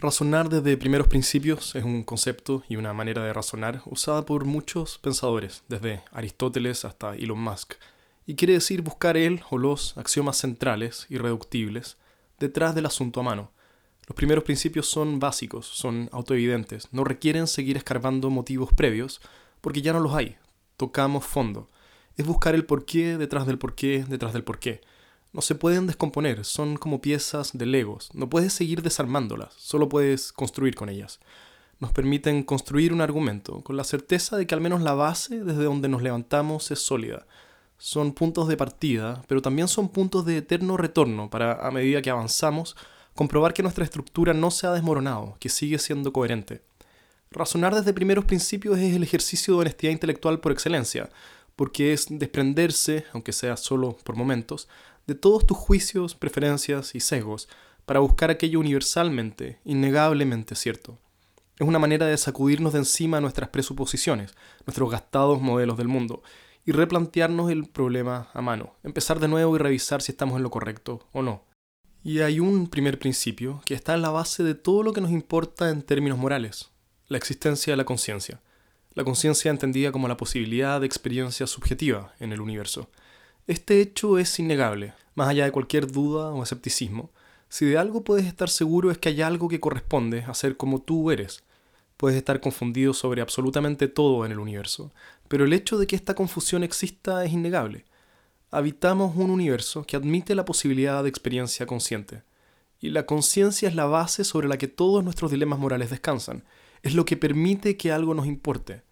Razonar desde primeros principios es un concepto y una manera de razonar usada por muchos pensadores, desde Aristóteles hasta Elon Musk, y quiere decir buscar el o los axiomas centrales, irreductibles, detrás del asunto a mano. Los primeros principios son básicos, son autoevidentes, no requieren seguir escarbando motivos previos, porque ya no los hay. Tocamos fondo. Es buscar el porqué detrás del porqué detrás del porqué no se pueden descomponer, son como piezas de legos. No puedes seguir desarmándolas, solo puedes construir con ellas. Nos permiten construir un argumento con la certeza de que al menos la base desde donde nos levantamos es sólida. Son puntos de partida, pero también son puntos de eterno retorno para, a medida que avanzamos, comprobar que nuestra estructura no se ha desmoronado, que sigue siendo coherente. Razonar desde primeros principios es el ejercicio de honestidad intelectual por excelencia, porque es desprenderse, aunque sea solo por momentos, de todos tus juicios, preferencias y sesgos para buscar aquello universalmente, innegablemente cierto. Es una manera de sacudirnos de encima nuestras presuposiciones, nuestros gastados modelos del mundo, y replantearnos el problema a mano, empezar de nuevo y revisar si estamos en lo correcto o no. Y hay un primer principio que está en la base de todo lo que nos importa en términos morales, la existencia de la conciencia. La conciencia entendida como la posibilidad de experiencia subjetiva en el universo. Este hecho es innegable, más allá de cualquier duda o escepticismo. Si de algo puedes estar seguro es que hay algo que corresponde a ser como tú eres. Puedes estar confundido sobre absolutamente todo en el universo, pero el hecho de que esta confusión exista es innegable. Habitamos un universo que admite la posibilidad de experiencia consciente, y la conciencia es la base sobre la que todos nuestros dilemas morales descansan, es lo que permite que algo nos importe,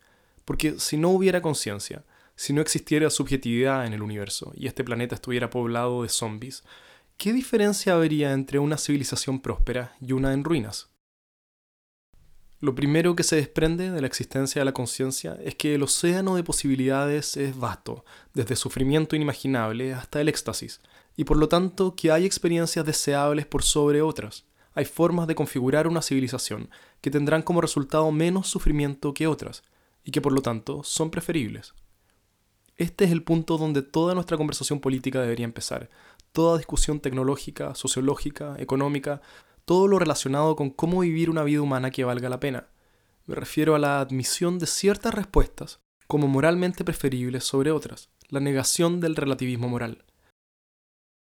porque si no hubiera conciencia, si no existiera subjetividad en el universo y este planeta estuviera poblado de zombies, ¿qué diferencia habría entre una civilización próspera y una en ruinas? Lo primero que se desprende de la existencia de la conciencia es que el océano de posibilidades es vasto, desde sufrimiento inimaginable hasta el éxtasis, y por lo tanto que hay experiencias deseables por sobre otras. Hay formas de configurar una civilización que tendrán como resultado menos sufrimiento que otras, y que por lo tanto son preferibles. Este es el punto donde toda nuestra conversación política debería empezar. Toda discusión tecnológica, sociológica, económica, todo lo relacionado con cómo vivir una vida humana que valga la pena. Me refiero a la admisión de ciertas respuestas como moralmente preferibles sobre otras, la negación del relativismo moral.